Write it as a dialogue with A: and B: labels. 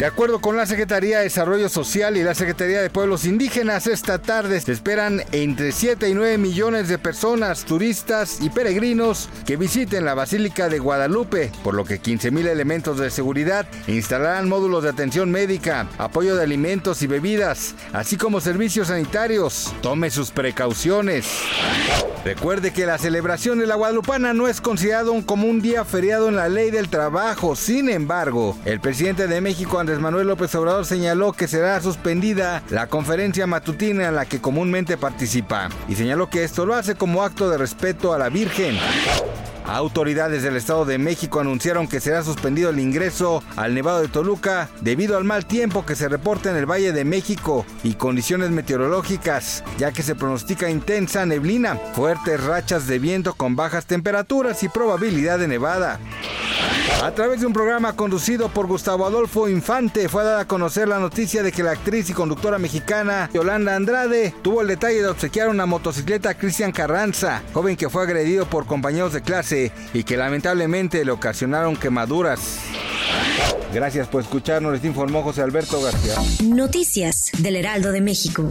A: De acuerdo con la Secretaría de Desarrollo Social y la Secretaría de Pueblos Indígenas, esta tarde se esperan entre 7 y 9 millones de personas, turistas y peregrinos que visiten la Basílica de Guadalupe, por lo que 15 mil elementos de seguridad instalarán módulos de atención médica, apoyo de alimentos y bebidas, así como servicios sanitarios. Tome sus precauciones. Recuerde que la celebración de la Guadalupana no es considerado como un día feriado en la ley del trabajo. Sin embargo, el presidente de México, Andrés Manuel López Obrador señaló que será suspendida la conferencia matutina en la que comúnmente participa y señaló que esto lo hace como acto de respeto a la Virgen. Autoridades del Estado de México anunciaron que será suspendido el ingreso al Nevado de Toluca debido al mal tiempo que se reporta en el Valle de México y condiciones meteorológicas, ya que se pronostica intensa neblina, fuertes rachas de viento con bajas temperaturas y probabilidad de nevada. A través de un programa conducido por Gustavo Adolfo Infante fue dada a conocer la noticia de que la actriz y conductora mexicana Yolanda Andrade tuvo el detalle de obsequiar una motocicleta a Cristian Carranza, joven que fue agredido por compañeros de clase y que lamentablemente le ocasionaron quemaduras. Gracias por escucharnos, les informó José Alberto García.
B: Noticias del Heraldo de México.